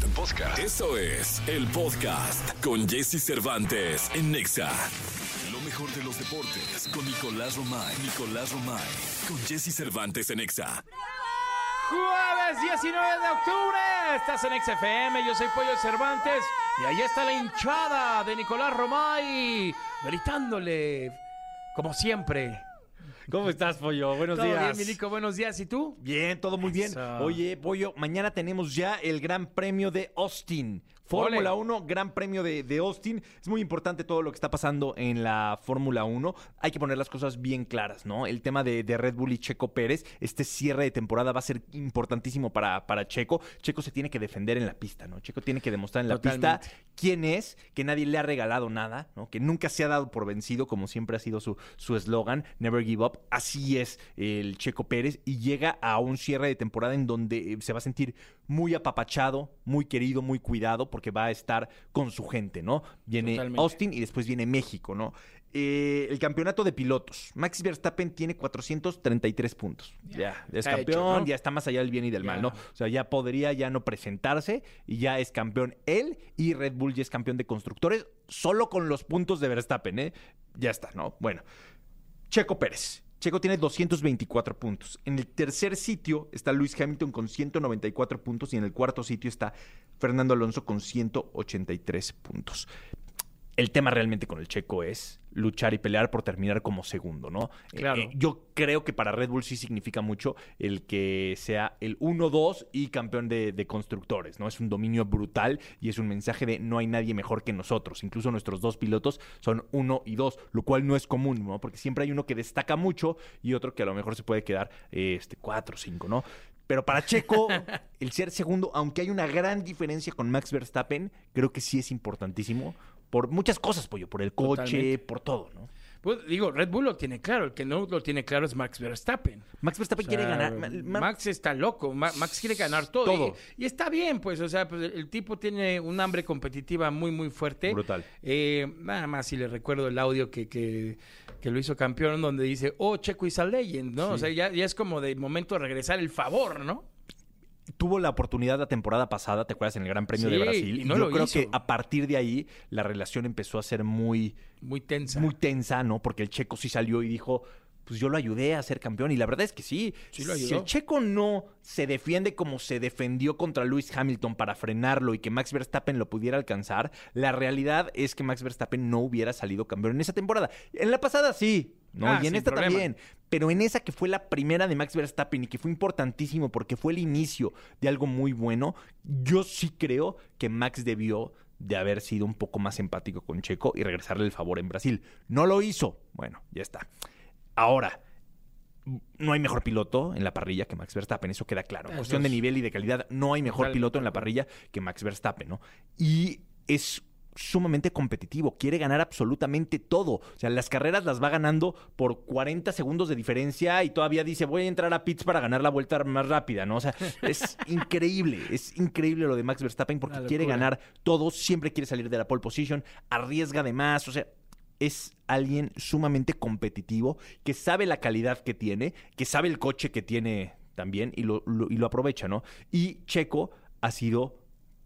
Podcast. Podcast. Eso es el podcast con Jesse Cervantes en Nexa. Lo mejor de los deportes con Nicolás Romay. Nicolás Romay. Con Jesse Cervantes en Nexa. Jueves 19 de octubre, estás en XFM, yo soy Pollo Cervantes y ahí está la hinchada de Nicolás Romay gritándole como siempre. ¿Cómo estás, Pollo? Buenos ¿Todo días. bien, mi Nico? Buenos días, ¿y tú? Bien, todo muy bien. Eso. Oye, Pollo, mañana tenemos ya el Gran Premio de Austin. Fórmula 1, Gran Premio de, de Austin. Es muy importante todo lo que está pasando en la Fórmula 1. Hay que poner las cosas bien claras, ¿no? El tema de, de Red Bull y Checo Pérez, este cierre de temporada va a ser importantísimo para, para Checo. Checo se tiene que defender en la pista, ¿no? Checo tiene que demostrar en la Totalmente. pista quién es, que nadie le ha regalado nada, ¿no? Que nunca se ha dado por vencido, como siempre ha sido su su eslogan, Never Give Up. Así es el Checo Pérez y llega a un cierre de temporada en donde eh, se va a sentir muy apapachado, muy querido, muy cuidado, porque va a estar con su gente, ¿no? Viene Totalmente. Austin y después viene México, ¿no? Eh, el campeonato de pilotos. Max Verstappen tiene 433 puntos. Ya, es está campeón, hecho, ¿no? ya está más allá del bien y del Ya. mal, ¿no? O sea, ya podría ya no presentarse y ya es campeón él y Red Bull ya es campeón de constructores solo con los puntos de Verstappen, ¿eh? Ya está, ¿no? Bueno, Checo Pérez. Checo tiene 224 puntos. En el tercer sitio está Luis Hamilton con 194 puntos y en el cuarto sitio está Fernando Alonso con 183 puntos. El tema realmente con el Checo es luchar y pelear por terminar como segundo, ¿no? Claro. Eh, yo creo que para Red Bull sí significa mucho el que sea el 1-2 y campeón de, de constructores, ¿no? Es un dominio brutal y es un mensaje de no hay nadie mejor que nosotros. Incluso nuestros dos pilotos son 1 y 2, lo cual no es común, ¿no? Porque siempre hay uno que destaca mucho y otro que a lo mejor se puede quedar eh, este 4 o 5, ¿no? Pero para Checo, el ser segundo, aunque hay una gran diferencia con Max Verstappen, creo que sí es importantísimo por muchas cosas, pollo, por el coche, Totalmente. por todo, ¿no? Pues digo, Red Bull lo tiene claro, el que no lo tiene claro es Max Verstappen. Max Verstappen O sea, quiere ganar. Ma- Ma- Max está loco, Ma- Max quiere ganar todo. Todo. Y, y está bien, pues, o sea, pues, el, el tipo tiene un hambre competitiva muy, muy fuerte. Brutal. Eh, nada más si le recuerdo el audio que, que, que lo hizo campeón, donde dice, oh, Checo is a legend, ¿no? O sea, ya, ya es como de momento de regresar el favor, ¿no? Tuvo la oportunidad la temporada pasada, ¿te acuerdas? En el Gran Premio de Brasil. y no yo lo creo hizo. que a partir de ahí la relación empezó a ser muy, Muy tensa. muy tensa, ¿no? Porque el checo sí salió y dijo. Pues yo lo ayudé a ser campeón y la verdad es que sí. Sí lo si el checo no se defiende como se defendió contra Lewis Hamilton para frenarlo y que Max Verstappen lo pudiera alcanzar, la realidad es que Max Verstappen no hubiera salido campeón en esa temporada. En la pasada sí, ¿no? Ah, y en esta problema. también. Pero en esa que fue la primera de Max Verstappen y que fue importantísimo porque fue el inicio de algo muy bueno, yo sí creo que Max debió de haber sido un poco más empático con Checo y regresarle el favor en Brasil. No lo hizo. Bueno, ya está. Ahora, no hay mejor piloto en la parrilla que Max Verstappen, eso queda claro. En Eso cuestión de nivel y de calidad, no hay mejor piloto en la parrilla que Max Verstappen, ¿no? Y es sumamente competitivo, quiere ganar absolutamente todo. O sea, las carreras las va ganando por 40 segundos de diferencia y todavía dice, voy a entrar a pits para ganar la vuelta más rápida, ¿no? O sea, es increíble, es increíble lo de Max Verstappen porque quiere ganar todo, siempre quiere salir de la pole position, arriesga de más, o sea, es alguien sumamente competitivo, que sabe la calidad que tiene, que sabe el coche que tiene también y lo, lo- y lo aprovecha, ¿no? Y Checo ha sido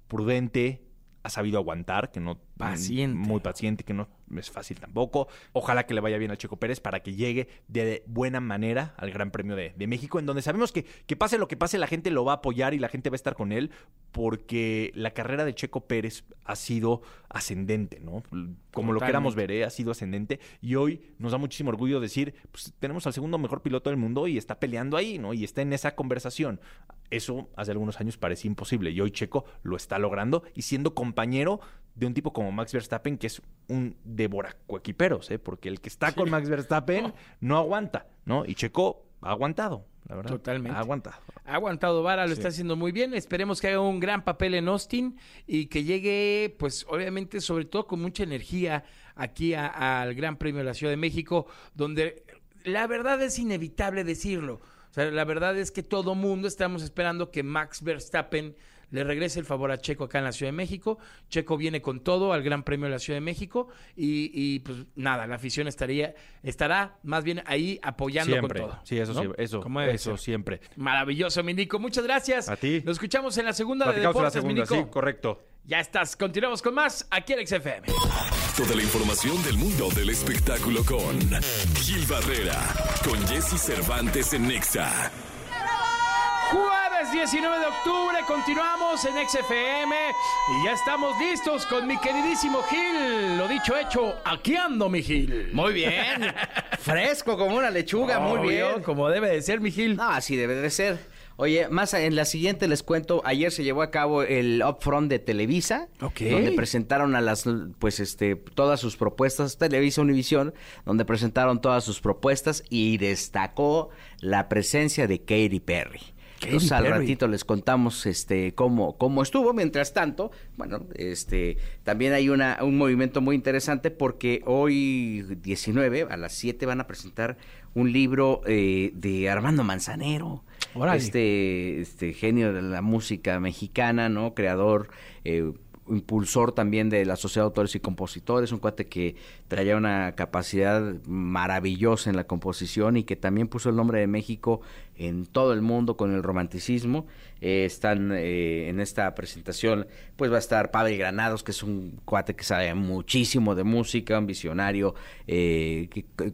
prudente, ha sabido aguantar, que no... Paciente. Muy paciente, que no es fácil tampoco. Ojalá que le vaya bien al Checo Pérez para que llegue de buena manera al Gran Premio de, de México, en donde sabemos que, que pase lo que pase, la gente lo va a apoyar y la gente va a estar con él, porque la carrera de Checo Pérez ha sido ascendente, ¿no? Como lo queramos ver, ¿eh? ha sido ascendente. Y hoy nos da muchísimo orgullo decir, pues tenemos al segundo mejor piloto del mundo y está peleando ahí, ¿no? Y está en esa conversación. Eso hace algunos años parecía imposible y hoy Checo lo está logrando y siendo compañero de un tipo como Max Verstappen, que es un devoracoequiperos, ¿eh? Porque el que está con Max Verstappen no aguanta, ¿no? Y Checo ha aguantado, la verdad. Totalmente. Ha aguantado. Ha aguantado vara, lo Sí. está haciendo muy bien. Esperemos que haga un gran papel en Austin y que llegue, pues obviamente, sobre todo con mucha energía aquí al Gran Premio de la Ciudad de México, donde la verdad es inevitable decirlo. O sea, la verdad es que todo mundo estamos esperando que Max Verstappen le regrese el favor a Checo acá en la Ciudad de México. Checo viene con todo al Gran Premio de la Ciudad de México y, y, pues nada, la afición estaría, estará más bien ahí apoyando Siempre. con todo. Sí, eso, ¿no? sí, eso, eso siempre. Maravilloso, mi Nico. Muchas gracias. A ti. Nos escuchamos en la segunda de Platicamos en la Deportes, mi segunda, Nico. sí, correcto. Ya estás. Continuamos con más aquí en XFM. Toda la información del mundo del espectáculo con Gil Barrera, con Jesse Cervantes en Nexa. Jueves 19 de octubre, continuamos en XFM y ya estamos listos con mi queridísimo Gil. Lo dicho, hecho, aquí ando, mi Gil. Muy bien. Fresco como una lechuga, muy Obvio, bien. Como debe de ser, mi Gil. No, así debe de ser. Oye, más en la siguiente les cuento, ayer se llevó a cabo el Upfront de Televisa, Ok. donde presentaron a las, pues este, todas sus propuestas, Televisa Univisión, donde presentaron todas sus propuestas y destacó la presencia de Katy Perry. Entonces al Perry. ratito les contamos este cómo, cómo estuvo. Mientras tanto, bueno, este también hay una, un movimiento muy interesante porque hoy 19 a las 7 van a presentar un libro eh, de Armando Manzanero. Este, este genio de la música mexicana, ¿no? Creador, eh, impulsor también de la Sociedad de Autores y Compositores, un cuate que traía una capacidad maravillosa en la composición y que también puso el nombre de México en todo el mundo con el romanticismo. Eh, están eh, en esta presentación, pues va a estar Pavel Granados, que es un cuate que sabe muchísimo de música, un visionario, eh,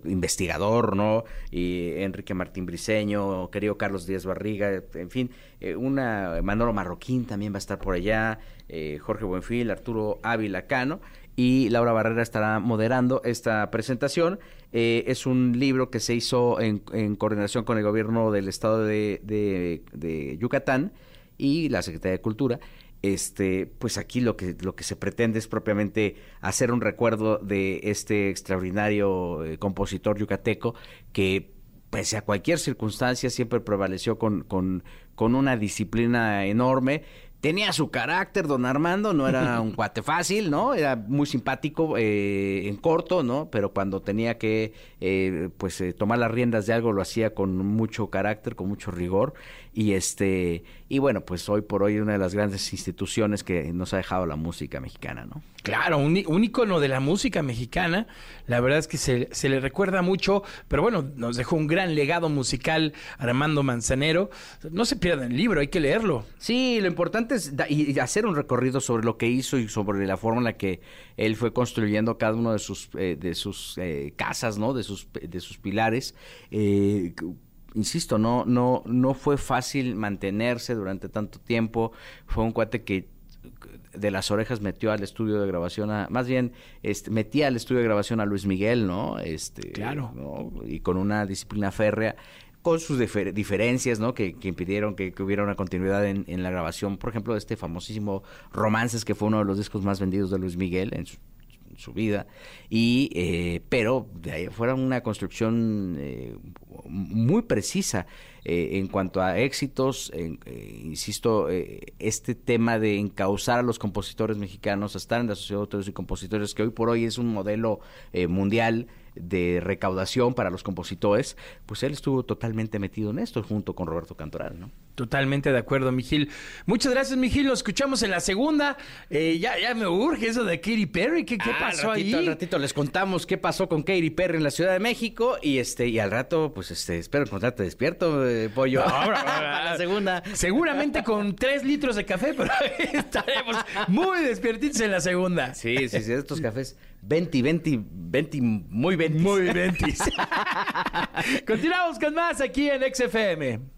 investigador, ¿no? Y Enrique Martín Briseño, querido Carlos Díaz Barriga, en fin, eh, una Manolo Marroquín también va a estar por allá, eh, Jorge Buenfil, Arturo Ávila Cano y Laura Barrera estará moderando esta presentación. Eh, es un libro que se hizo en, coordinación con el gobierno del estado de, de- de Yucatán y la Secretaría de Cultura. Este, pues aquí lo que, lo que se pretende es propiamente hacer un recuerdo de este extraordinario eh, compositor yucateco que pese a cualquier circunstancia siempre prevaleció con, con, con una disciplina enorme. Tenía su carácter, don Armando, no era un cuate fácil, ¿no? Era muy simpático eh, en corto, ¿no? Pero cuando tenía que, eh, pues, eh, tomar las riendas de algo, lo hacía con mucho carácter, con mucho rigor. Y este, y bueno, pues hoy por hoy una de las grandes instituciones que nos ha dejado la música mexicana, ¿no? Claro, un, un ícono de la música mexicana. La verdad es que se, se le recuerda mucho, pero bueno, nos dejó un gran legado musical Armando Manzanero. No se pierdan el libro, hay que leerlo. Sí, lo importante es da- y- y hacer un recorrido sobre lo que hizo y sobre la forma en la que él fue construyendo cada uno de sus eh, de sus eh, casas, ¿no? De sus de sus pilares. Eh, insisto, no no no fue fácil mantenerse durante tanto tiempo. Fue un cuate que de las orejas metió al estudio de grabación a, más bien este, metía al estudio de grabación a Luis Miguel, ¿no? Este, Claro. ¿no? y con una disciplina férrea con sus difer- diferencias, ¿no? Que, que impidieron que, que hubiera una continuidad en, en la grabación, por ejemplo, de este famosísimo Romances, que fue uno de los discos más vendidos de Luis Miguel en su, su vida. Y, eh, pero de ahí fuera una construcción eh, muy precisa eh, en cuanto a éxitos, eh, insisto, eh, este tema de encauzar a los compositores mexicanos a estar en la Sociedad de Autores y Compositores, que hoy por hoy es un modelo mundial de recaudación para los compositores, pues él estuvo totalmente metido en esto junto con Roberto Cantoral, ¿no? Totalmente de acuerdo, Mijil. Muchas gracias, Mijil. Lo escuchamos en la segunda. Eh, ya, ya me urge eso de Katy Perry. ¿Qué, qué Ah, pasó al ratito, ahí? Al ratito les contamos qué pasó con Katy Perry en la Ciudad de México y este y al rato, pues este, espero encontrarte despierto, eh, pollo. No, Para la segunda. Seguramente con tres litros de café, pero estaremos muy despiertitos en la segunda. Sí, sí, sí, estos cafés 20, 20, 20, muy 20. Muy ventis. Continuamos con más aquí en XFM.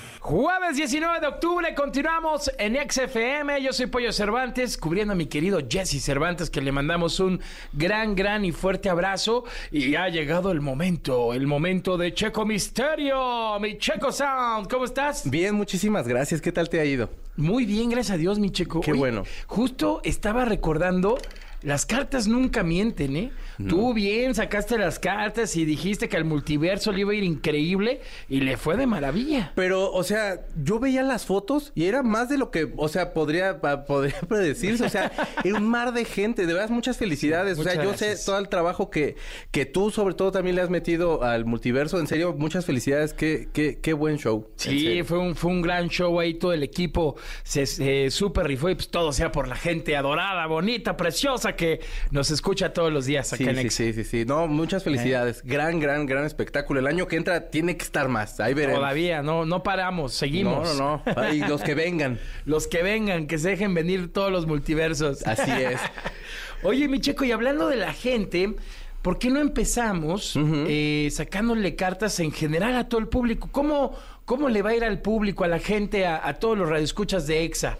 Jueves 19 de octubre, continuamos en XFM. Yo soy Pollo Cervantes, cubriendo a mi querido Jesse Cervantes, que le mandamos un gran, gran y fuerte abrazo. Y ha llegado el momento, el momento de Checo Misterio, mi Checo Sound. ¿Cómo estás? Bien, muchísimas gracias. ¿Qué tal te ha ido? Muy bien, gracias a Dios, mi Checo. Qué bueno. Justo estaba recordando las cartas nunca mienten, ¿eh? Tú bien sacaste las cartas y dijiste que al multiverso le iba a ir increíble y le fue de maravilla. Pero, o sea, yo veía las fotos y era más de lo que, o sea, podría, podría predecirse. O sea, era un mar de gente. De verdad, muchas felicidades. o sea, yo gracias. sé todo el trabajo que, que tú, sobre todo, también le has metido al multiverso. En serio, muchas felicidades. Qué, qué, qué buen show. Sí, fue un, fue un gran show ahí, todo el equipo se, se super rifó y pues todo sea por la gente adorada, bonita, preciosa que nos escucha todos los días acá Sí, en sí, sí, sí, sí. No, muchas felicidades. Gran, gran, gran espectáculo. El año que entra tiene que estar más. Ahí veremos. Todavía, no, no paramos, seguimos. No, no, no. Y los que vengan. Los que vengan, que se dejen venir todos los multiversos. Así es. Oye, mi checo, y hablando de la gente, ¿por qué no empezamos eh, sacándole cartas en general a todo el público? ¿Cómo, cómo le va a ir al público, a la gente, a, a todos los radioescuchas de EXA?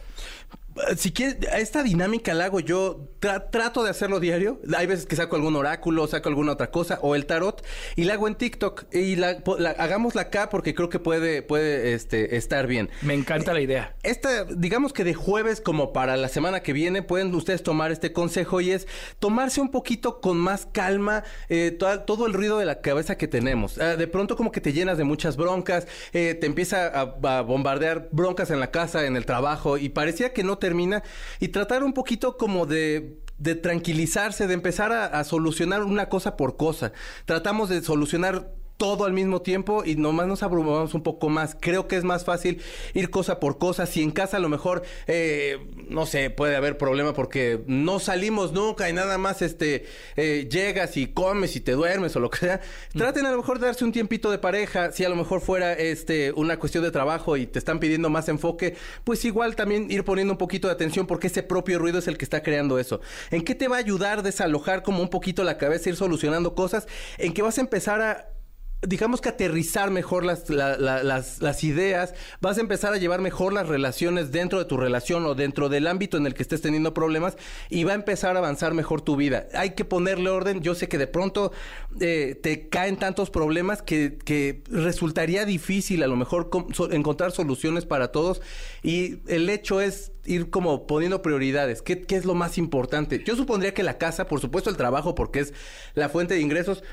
Si quieres, esta dinámica la hago yo, tra- trato de hacerlo diario. Hay veces que saco algún oráculo, saco alguna otra cosa, o el tarot, y la hago en TikTok. Y la, la- hagámosla acá porque creo que puede, puede este, estar bien. Me encanta la idea. Esta, digamos que de jueves como para la semana que viene, pueden ustedes tomar este consejo y es tomarse un poquito con más calma eh, to- todo el ruido de la cabeza que tenemos. Ah, de pronto como que te llenas de muchas broncas, eh, te empieza a, a bombardear broncas en la casa, en el trabajo y parecía que no termina y tratar un poquito como de de tranquilizarse, de empezar a, a solucionar una cosa por cosa. Tratamos de solucionar todo al mismo tiempo y nomás nos abrumamos un poco más. Creo que es más fácil ir cosa por cosa. Si en casa a lo mejor, eh, no sé, puede haber problema porque no salimos nunca y nada más este eh, llegas y comes y te duermes o lo que sea. Traten a lo mejor de darse un tiempito de pareja. Si a lo mejor fuera este una cuestión de trabajo y te están pidiendo más enfoque, pues igual también ir poniendo un poquito de atención porque ese propio ruido es el que está creando eso. ¿En qué te va a ayudar a desalojar como un poquito la cabeza, ir solucionando cosas? En que vas a empezar a digamos que aterrizar mejor las, la- la- las, ideas, vas a empezar a llevar mejor las relaciones dentro de tu relación o dentro del ámbito en el que estés teniendo problemas y va a empezar a avanzar mejor tu vida. Hay que ponerle orden. Yo sé que de pronto eh, te caen tantos problemas que, que resultaría difícil a lo mejor encontrar soluciones para todos y el hecho es ir como poniendo prioridades. ¿Qué, ¿Qué es lo más importante? Yo supondría que la casa, por supuesto el trabajo porque es la fuente de ingresos,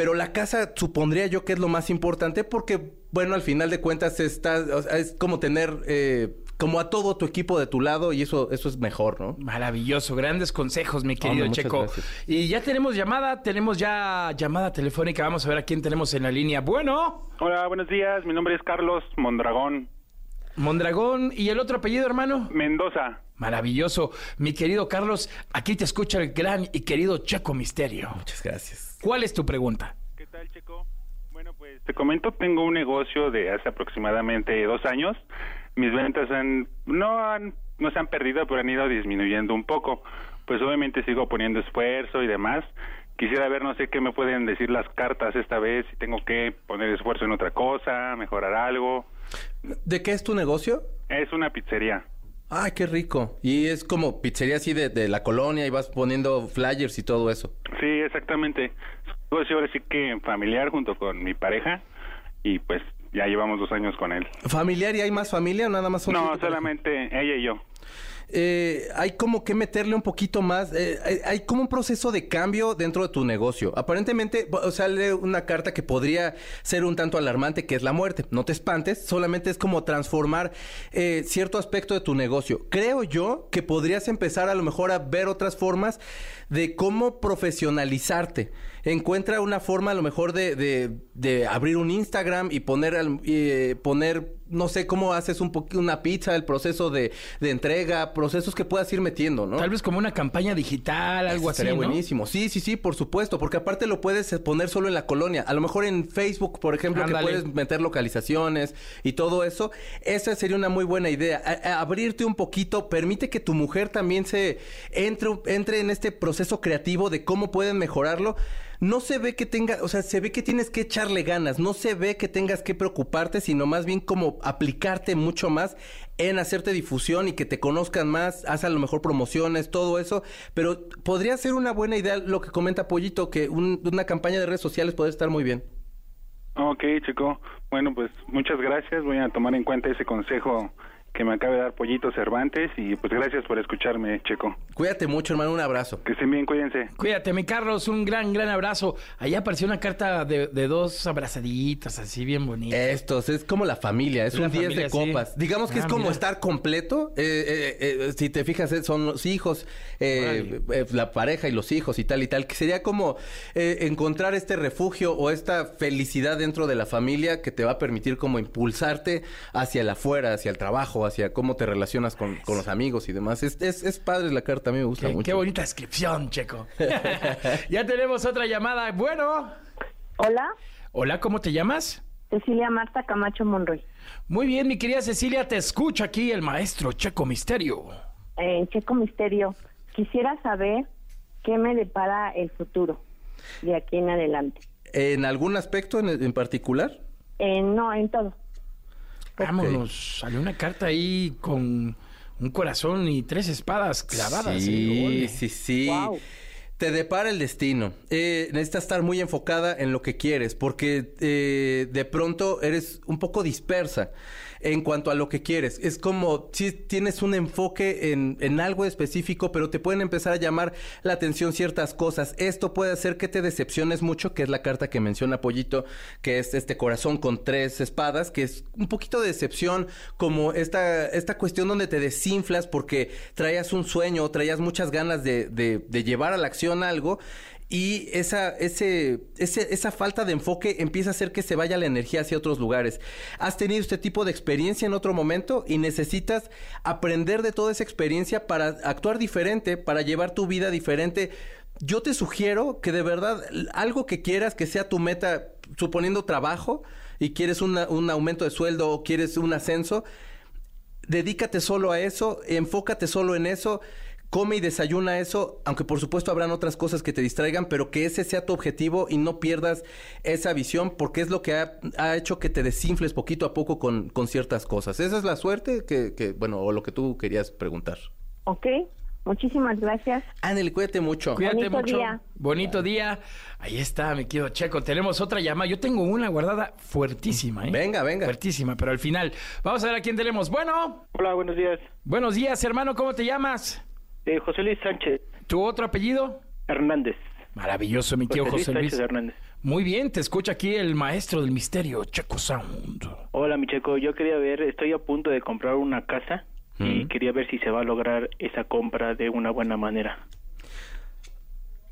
pero la casa supondría yo que es lo más importante porque, bueno, al final de cuentas está, o sea, es como tener eh, como a todo tu equipo de tu lado y eso, eso es mejor, ¿no? Maravilloso, grandes consejos, mi querido Hombre, Checo. gracias. Y ya tenemos llamada, tenemos ya llamada telefónica. Vamos a ver a quién tenemos en la línea. Bueno, Hola, buenos días. Mi nombre es Carlos Mondragón Mondragón y el otro apellido, hermano. Mendoza. Maravilloso. Mi querido Carlos, aquí te escucha el gran y querido Checo Misterio. Muchas gracias. ¿Cuál es tu pregunta? ¿Qué tal, Checo? Bueno, pues te comento, tengo un negocio de hace aproximadamente dos años. Mis ventas han, no, han, no se han perdido, pero han ido disminuyendo un poco. Pues obviamente sigo poniendo esfuerzo y demás. Quisiera ver, no sé qué me pueden decir las cartas esta vez, si tengo que poner esfuerzo en otra cosa, mejorar algo. ¿De qué es tu negocio? Es una pizzería. Ay, qué rico. Y es como pizzería así de, de la colonia y vas poniendo flyers y todo eso. Sí, exactamente. Pues ahora sí que familiar junto con mi pareja y pues ya llevamos dos años con él. ¿Familiar y hay más familia o nada más son No, solamente ella y yo. Eh, hay como que meterle un poquito más, eh, hay, como un proceso de cambio dentro de tu negocio. Aparentemente sale una carta que podría ser un tanto alarmante, que es la muerte. No te espantes, solamente es como transformar eh, cierto aspecto de tu negocio. Creo yo que podrías empezar a lo mejor a ver otras formas de cómo profesionalizarte. Encuentra una forma a lo mejor de, de- de abrir un Instagram y poner, al- eh, poner no sé cómo haces un una pizza, el proceso de, de entrega, procesos que puedas ir metiendo, ¿no? Tal vez como una campaña digital, algo así, Estaría ¿no? buenísimo. Sí, sí, sí, por supuesto, porque aparte lo puedes poner solo en la colonia. A lo mejor en Facebook, por ejemplo, Ándale. que puedes meter localizaciones y todo eso. Esa sería una muy buena idea. A- a- abrirte un poquito, permite que tu mujer también se entre, entre en este proceso creativo de cómo pueden mejorarlo. No se ve que tenga, o sea, se ve que tienes que echarle ganas, no se ve que tengas que preocuparte, sino más bien como aplicarte mucho más en hacerte difusión y que te conozcan más, haz a lo mejor promociones, todo eso, pero podría ser una buena idea lo que comenta Pollito, que un- una campaña de redes sociales puede estar muy bien. Ok, chico. Bueno, pues muchas gracias. Voy a tomar en cuenta ese consejo que me acaba de dar Pollito Cervantes y pues gracias por escucharme, Checo. Cuídate mucho, hermano. Un abrazo. Que estén bien, cuídense. Cuídate, mi Carlos, un gran, gran abrazo. Ahí apareció una carta de, de dos abrazaditas, así bien bonitas. Estos, es como la familia, es La un 10 familia, de sí. copas. Digamos que Ah, es como mira. estar completo. eh, eh, eh, si te fijas, son los hijos, eh, eh, la pareja y los hijos y tal y tal. Que sería como eh, encontrar este refugio o esta felicidad dentro de la familia que te va a permitir como impulsarte hacia el afuera, hacia el trabajo, hacia cómo te relacionas con, con los amigos y demás. Es, es, es padre la carta, a mí me gusta Qué, mucho. qué bonita descripción, Checo. ya tenemos otra llamada. Bueno. Hola, Hola, ¿cómo te llamas? Cecilia Marta Camacho Monroy. Muy bien, mi querida Cecilia, te escucha aquí el maestro Checo Misterio. Eh, Checo Misterio, quisiera saber qué me depara el futuro de aquí en adelante. ¿En algún aspecto en, en particular? Eh, no, en todo. Vámonos, salió una carta ahí con un corazón y tres espadas clavadas. Sí, sí, sí. Te depara el destino. Eh, necesitas estar muy enfocada en lo que quieres, porque eh, de pronto eres un poco dispersa en cuanto a lo que quieres. Es como si tienes un enfoque en, en algo específico, pero te pueden empezar a llamar la atención ciertas cosas. Esto puede hacer que te decepciones mucho, que es la carta que menciona Pollito, que es este corazón con tres espadas, que es un poquito de decepción, como esta, esta cuestión donde te desinflas porque traías un sueño, traías muchas ganas de, de- de llevar a la acción algo. Y esa, ese, esa falta de enfoque empieza a hacer que se vaya la energía hacia otros lugares. Has tenido este tipo de experiencia en otro momento y necesitas aprender de toda esa experiencia para actuar diferente, para llevar tu vida diferente. Yo te sugiero que de verdad algo que quieras que sea tu meta, suponiendo trabajo y quieres un aumento de sueldo o quieres un ascenso, dedícate solo a eso, enfócate solo en eso, come y desayuna eso, aunque por supuesto habrán otras cosas que te distraigan, pero que ese sea tu objetivo y no pierdas esa visión porque es lo que ha, ha hecho que te desinfles poquito a poco con, con ciertas cosas. Esa es la suerte que, que, bueno, o lo que tú querías preguntar. ¿Ok? Muchísimas gracias. Ándale, cuídate mucho. Cuídate Bonito mucho. día. Bonito día. Ahí está, mi querido Checo. Tenemos otra llamada. Yo tengo una guardada fuertísima, ¿eh? Venga, venga. Fuertísima, pero al final. Vamos a ver a quién tenemos. Bueno, Hola, buenos días. buenos días, hermano. ¿Cómo te llamas? Eh, José Luis Sánchez ¿Tu otro apellido? Hernández. Maravilloso, mi tío José Luis. Sánchez Hernández. Muy bien, te escucha aquí el maestro del misterio, Checo Sound. Hola, mi checo. Yo quería ver, estoy a punto de comprar una casa y quería ver si se va a lograr esa compra de una buena manera.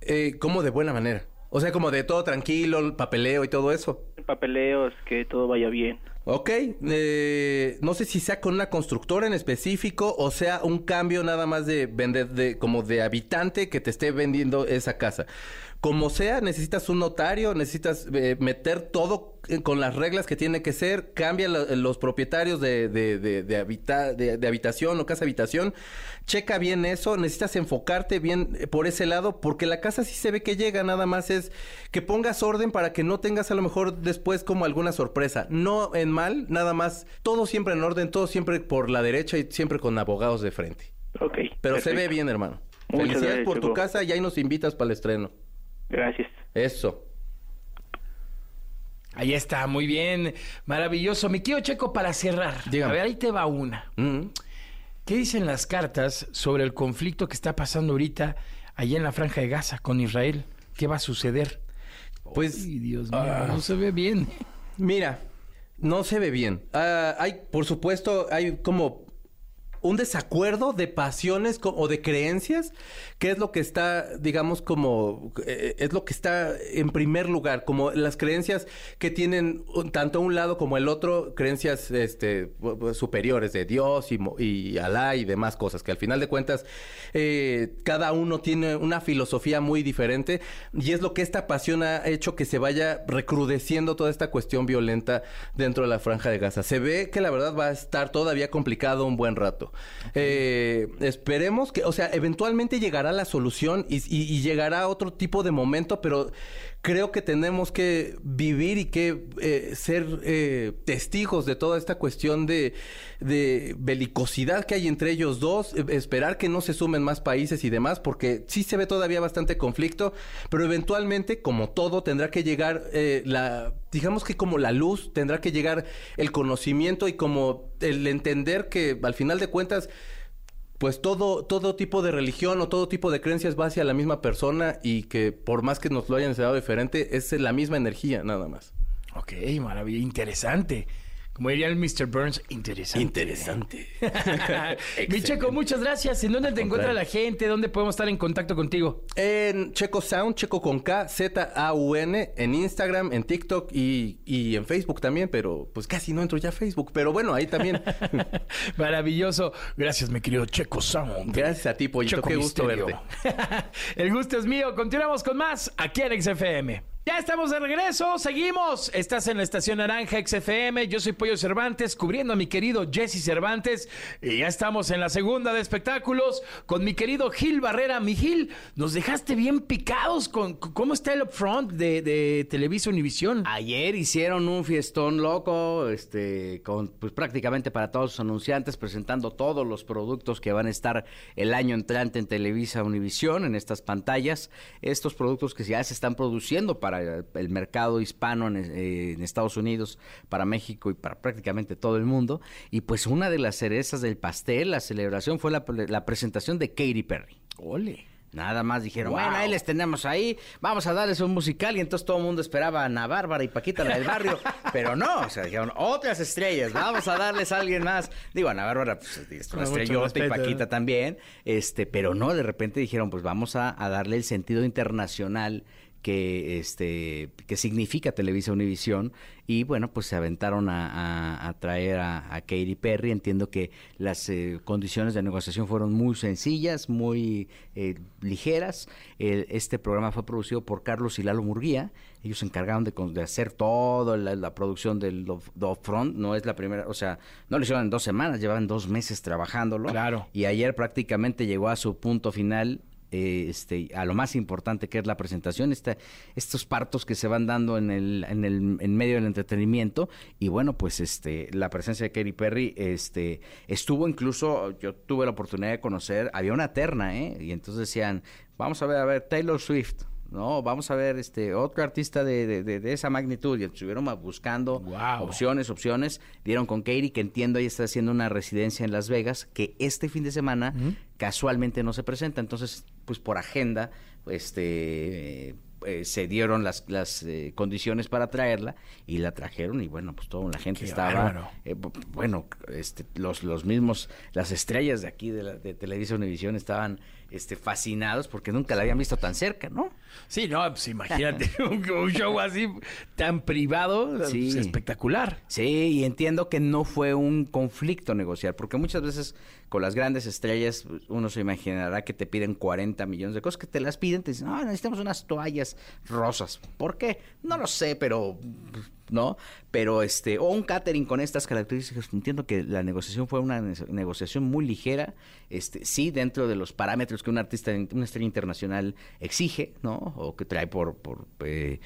Eh, ¿Cómo de buena manera? O sea, como de todo tranquilo, el papeleo y todo eso. Papeleos, que todo vaya bien. Ok, eh, no sé si sea con una constructora en específico o sea un cambio nada más de vender, de, como de habitante que te esté vendiendo esa casa. Como sea, necesitas un notario, necesitas eh, meter todo eh, con las reglas que tiene que ser, cambia lo- los propietarios de, de, de, de habita- de- de habitación o casa habitación, checa bien eso, necesitas enfocarte bien eh, por ese lado, porque la casa sí se ve que llega, nada más es que pongas orden para que no tengas a lo mejor después como alguna sorpresa, no en mal, nada más, todo siempre en orden, todo siempre por la derecha y siempre con abogados de frente. Ok. Pero se ve bien, hermano. Muchas Felicidades gracias, por tu casa y ahí nos invitas para el estreno. Gracias. Eso. Ahí está, muy bien. Maravilloso. Mi querido Checo, para cerrar. Dígame. A ver, ahí te va una. Mm. ¿Qué dicen las cartas sobre el conflicto que está pasando ahorita allá en la Franja de Gaza con Israel? ¿Qué va a suceder? Pues Ay, Dios mío, ah. no se ve bien. Mira, no se ve bien. Ah, hay, por supuesto, hay como un desacuerdo de pasiones o de creencias, que es lo que está, digamos, como, eh, es lo que está en primer lugar, como las creencias que tienen tanto un lado como el otro, creencias este, superiores de Dios y, y Alá y demás cosas, que al final de cuentas eh, cada uno tiene una filosofía muy diferente y es lo que esta pasión ha hecho que se vaya recrudeciendo toda esta cuestión violenta dentro de la franja de Gaza. Se ve que la verdad va a estar todavía complicado un buen rato. Eh, esperemos que, o sea, eventualmente llegará la solución y, llegará otro tipo de momento, pero creo que tenemos que vivir y que eh, ser eh, testigos de toda esta cuestión de, belicosidad que hay entre ellos dos, eh, esperar que no se sumen más países y demás, porque sí se ve todavía bastante conflicto, pero eventualmente, como todo, tendrá que llegar eh, la digamos que como la luz, tendrá que llegar el conocimiento y como el entender que al final de cuentas pues todo, todo tipo de religión o todo tipo de creencias va hacia la misma persona y que por más que nos lo hayan enseñado diferente, es la misma energía nada más. Ok, maravilla, interesante. Como diría el Mr. Burns, interesante. Interesante. Mi Checo, muchas gracias. ¿En dónde te encuentra la gente? ¿Dónde podemos estar en contacto contigo? En Checo Sound, Checo con K, Z-A-U-N, en Instagram, en TikTok y, y en Facebook también, pero pues casi no entro ya a Facebook. Pero bueno, ahí también. Maravilloso. Gracias, mi querido Checo Sound. Gracias a ti, Pollito. Checo Qué gusto Misterio. verte. El gusto es mío. Continuamos con más aquí en XFM. Ya estamos de regreso, seguimos. Estás en la estación Naranja XFM. Yo soy Pollo Cervantes, cubriendo a mi querido Jesse Cervantes. Y ya estamos en la segunda de espectáculos con mi querido Gil Barrera. Mi Gil, nos dejaste bien picados con cómo está el upfront de, Televisa Univisión. Ayer hicieron un fiestón loco, este, con pues prácticamente para todos sus anunciantes, presentando todos los productos que van a estar el año entrante en Televisa Univisión, en estas pantallas. Estos productos que ya se están produciendo para el mercado hispano en, eh, en Estados Unidos, para México y para prácticamente todo el mundo. Y pues una de las cerezas del pastel, la celebración, fue la, la presentación de Katy Perry. Ole. Nada más dijeron, Wow. bueno, ahí les tenemos ahí, vamos a darles un musical y entonces todo el mundo esperaba a Ana Bárbara y Paquita la del barrio, pero no, o sea, dijeron, otras estrellas, vamos a darles a alguien más. Digo, Ana Bárbara pues, es una Con estrellota y respeto, Paquita ¿eh? también, este, pero no, de repente dijeron, pues vamos a, a darle el sentido internacional que este que significa Televisa Univisión. Y bueno pues se aventaron a, a- a traer a, a Katy Perry. Entiendo que las eh, condiciones de negociación fueron muy sencillas muy eh, ligeras. El- este programa fue producido por Carlos y Lalo Murguía. Ellos se encargaron de, de hacer toda la, la producción del do- do front no es la primera o sea no lo hicieron en dos semanas llevaban dos meses trabajándolo. Claro. y ayer prácticamente llegó a su punto final eh, este, a lo más importante que es la presentación, esta- estos partos que se van dando en el, en el en medio del entretenimiento. Y bueno pues este la presencia de Katy Perry este estuvo incluso yo tuve la oportunidad de conocer había una terna eh y entonces decían vamos a ver a ver Taylor Swift no, vamos a ver este otro artista de, de- de- de esa magnitud y estuvieron buscando opciones, opciones. Dieron con Katie, que entiendo ella está haciendo una residencia en Las Vegas, que este fin de semana casualmente no se presenta. Entonces, pues por agenda, este eh, eh, se dieron las, las eh, condiciones para traerla y la trajeron y bueno, pues toda la gente Qué estaba, eh, bu- bueno, este, los, los mismos, las estrellas de aquí de, la, de Televisa Univisión estaban este, fascinados porque nunca la habían visto tan cerca, ¿no? Sí, no, pues imagínate un, un show así tan privado, Sí. pues, espectacular. Sí, y entiendo que no fue un conflicto negociar, porque muchas veces con las grandes estrellas uno se imaginará que te piden 40 millones de cosas, que te las piden, te dicen, no, necesitamos unas toallas rosas. ¿Por qué? No lo sé, pero ¿no? Pero este, o un catering con estas características, entiendo que la negociación fue una ne- negociación muy ligera, este, sí, dentro de los parámetros que un artista, una estrella internacional exige, ¿no? O que trae por, por eh,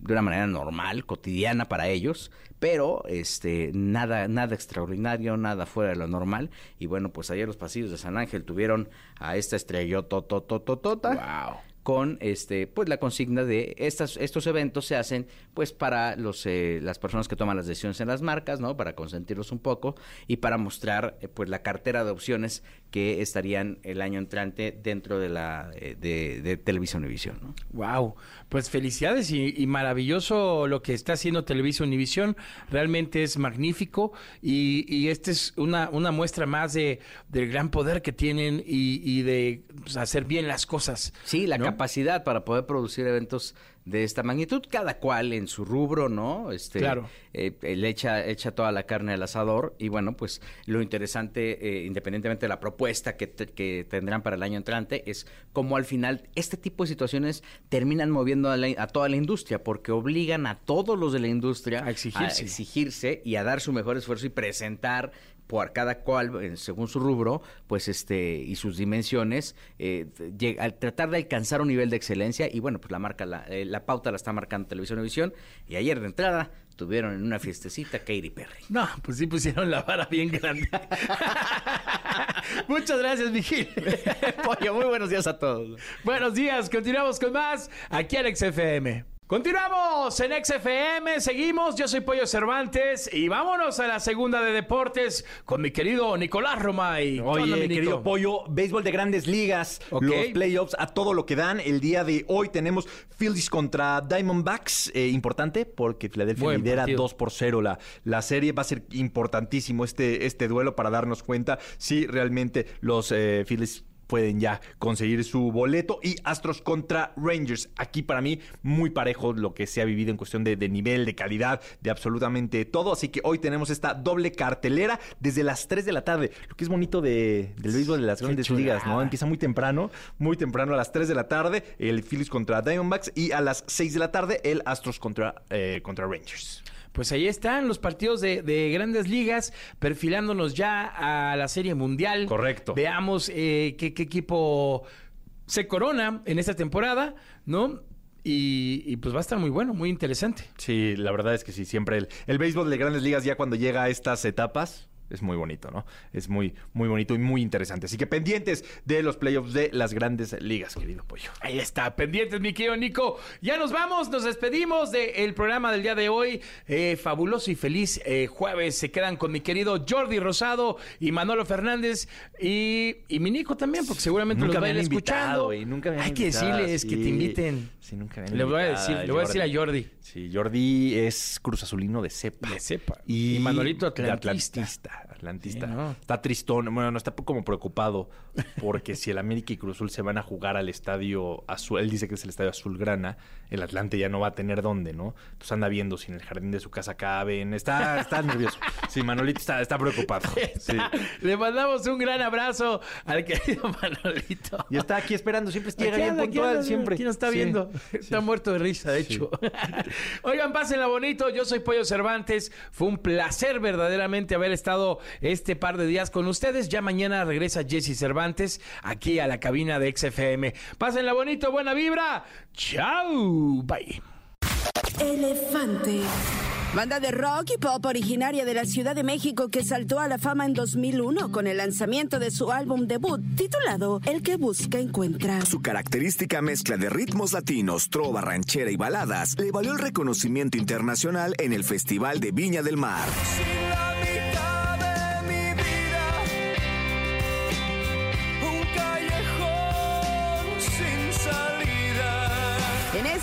de una manera normal, cotidiana para ellos, pero este nada nada extraordinario, nada fuera de lo normal y bueno, pues ayer los pasillos de San Ángel tuvieron a esta estrellototototota Wow. Con este pues la consigna de estas estos eventos se hacen pues para los eh, las personas que toman las decisiones en las marcas no para consentirlos un poco y para mostrar eh, pues la cartera de opciones que estarían el año entrante dentro de la eh, de, de Televisa Univisión ¿no? Wow, pues felicidades y, y maravilloso lo que está haciendo Televisa Univisión. Realmente es magnífico y, y esta es una, una muestra más de, del gran poder que tienen y, y de pues, hacer bien las cosas. Sí, la ¿no? capacidad para poder producir eventos de esta magnitud, cada cual en su rubro, ¿no? Este, Claro. eh, él echa, echa toda la carne al asador y bueno, pues lo interesante, eh, independientemente de la propuesta que, te- que tendrán para el año entrante, es cómo al final este tipo de situaciones terminan moviendo a, la- a toda la industria, porque obligan a todos los de la industria A exigirse. exigirse y a dar su mejor esfuerzo y presentar por cada cual, según su rubro, pues este, y sus dimensiones, eh, al tratar de alcanzar un nivel de excelencia, y bueno, pues la marca, la, eh, la pauta la está marcando Televisión Visión, y ayer de entrada tuvieron en una fiestecita Katy Perry. No, pues sí pusieron la vara bien grande. Muchas gracias, Vigil. Pollo, muy buenos días a todos. Buenos días, continuamos con más aquí en XFM. Continuamos en XFM, seguimos, yo soy Pollo Cervantes y vámonos a la segunda de deportes con mi querido Nicolás Romay. ¿Qué onda, mi Oye, Nico? querido Pollo, béisbol de grandes ligas, los playoffs a todo lo que dan. El día de hoy tenemos Phillies contra Diamondbacks, eh, importante porque Filadelfia lidera partido. 2 por 0 la, la serie. Va a ser importantísimo este, este duelo para darnos cuenta si realmente los eh, Phillies pueden ya conseguir su boleto. Y Astros contra Rangers. Aquí para mí muy parejo lo que se ha vivido en cuestión de, de nivel, de calidad, de absolutamente todo. Así que hoy tenemos esta doble cartelera desde las 3 de la tarde. Lo que es bonito de, del béisbol de las grandes ligas, ¿no? Empieza muy temprano, muy temprano a las 3 de la tarde el Phillies contra Diamondbacks y a las 6 de la tarde el Astros contra, eh, contra Rangers. Pues ahí están los partidos de, de grandes ligas, perfilándonos ya a la Serie Mundial. Correcto. Veamos eh, qué, qué equipo se corona en esta temporada, ¿no? Y, y pues va a estar muy bueno, muy interesante. Sí, la verdad es que sí, siempre el, el béisbol de grandes ligas ya cuando llega a estas etapas es muy bonito, ¿no? Es muy, muy bonito y muy interesante. Así que pendientes de los playoffs de las grandes ligas, querido pollo. Ahí está, pendientes, mi querido Nico. Ya nos vamos, nos despedimos del programa del día de hoy. Eh, fabuloso y feliz eh, jueves. Se quedan con mi querido Jordi Rosado y Manolo Fernández y, y mi Nico también, porque seguramente Nunca los va a me ir han invitado, escuchando. güey, nunca me Hay que decirles que sí. te inviten. Sí, nunca me han Le voy a decir, le voy a decir a Jordi. Sí, Jordi es Cruz Azulino de cepa. De cepa. Y, Y Manolito de atlantista. Atlantista. atlantista. Sí, ¿no? Está tristón. Bueno, no está como preocupado porque si el América y Cruz Azul se van a jugar al estadio azul, él dice que es el estadio azulgrana, el Atlante ya no va a tener dónde, ¿no? Entonces anda viendo si en el jardín de su casa caben. Está, está nervioso. Sí, Manolito está, está preocupado. Sí. Le mandamos un gran abrazo al querido Manolito. Y está aquí esperando, siempre llega bien puntual, siempre. nos está Sí. viendo. Está muerto de risa, de hecho. Oigan, pásenla bonito. Yo soy Pollo Cervantes. Fue un placer verdaderamente haber estado este par de días con ustedes. Ya mañana regresa Jesse Cervantes aquí a la cabina de XFM. Pásenla bonito, buena vibra. Chao. Bye. Elefante. Banda de rock y pop originaria de la Ciudad de México que saltó a la fama en 2001 con el lanzamiento de su álbum debut titulado El que busca encuentra. Su característica mezcla de ritmos latinos, trova ranchera y baladas le valió el reconocimiento internacional en el Festival de Viña del Mar. En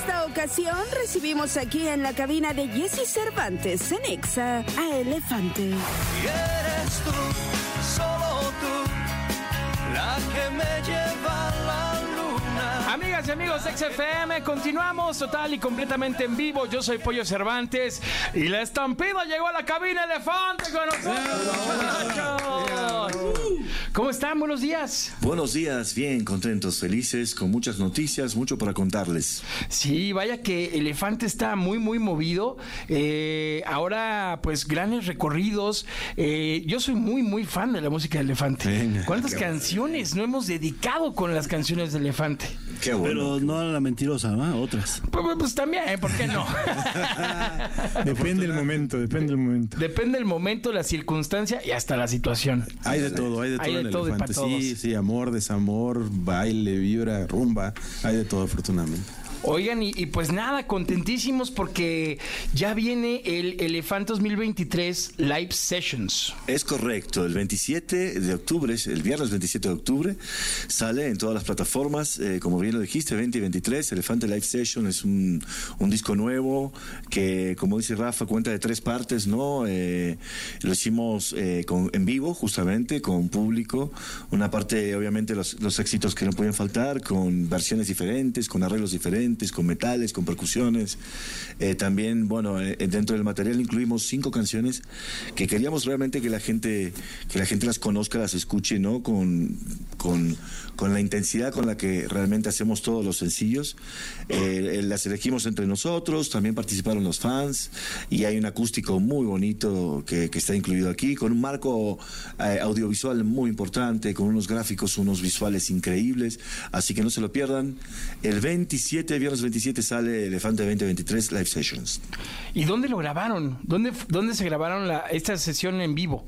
esta ocasión recibimos aquí en la cabina de Jesse Cervantes en Exa a Elefante. Amigas y amigos de XFM, continuamos total y completamente en vivo. Yo soy Pollo Cervantes y la estampida llegó a la cabina elefante con nosotros. muchachos. ¿Cómo están? Buenos días. Buenos días, bien, contentos, felices, con muchas noticias, mucho para contarles. Sí, vaya que Elefante está muy, muy movido. Eh, ahora, pues, grandes recorridos. Eh, yo soy muy, muy fan de la música de Elefante. Venga, ¿Cuántas canciones no hemos dedicado con las canciones de Elefante? Qué bueno. Pero no a la mentirosa, ¿no? Otras. Pues, pues también, ¿por qué no? Depende del momento, depende del momento. Depende del momento, la circunstancia y hasta la situación. Hay de todo, hay de todo Hay de en todo y Elefante. para Sí, todos. sí, amor, desamor, baile, vibra, rumba. Hay de todo, afortunadamente. Oigan, y, y pues nada, contentísimos porque ya viene el Elefante 2023 Live Sessions. Es correcto, el 27 de octubre, el viernes 27 de octubre, sale en todas las plataformas, eh, como bien lo dijiste, 20 y 23, Elefante Live Session es un, un disco nuevo que, como dice Rafa, cuenta de tres partes, ¿no? Eh, lo hicimos eh, con, en vivo, justamente, con público, una parte, obviamente, los, los éxitos que no pueden faltar, con versiones diferentes, con arreglos diferentes, con metales, con percusiones. Eh, también, bueno, eh, dentro del material incluimos cinco canciones que queríamos realmente que la gente, que la gente las conozca, las escuche, ¿no? Con, con, con la intensidad con la que realmente hacemos todos los sencillos. Eh, eh, las elegimos entre nosotros, también participaron los fans y hay un acústico muy bonito que, que está incluido aquí, con un marco eh, audiovisual muy importante, con unos gráficos, unos visuales increíbles. Así que no se lo pierdan. El 27, viernes 27, sale Elefante 2023 Live Sessions. ¿Y dónde lo grabaron? ¿Dónde, dónde se grabaron la, esta sesión en vivo?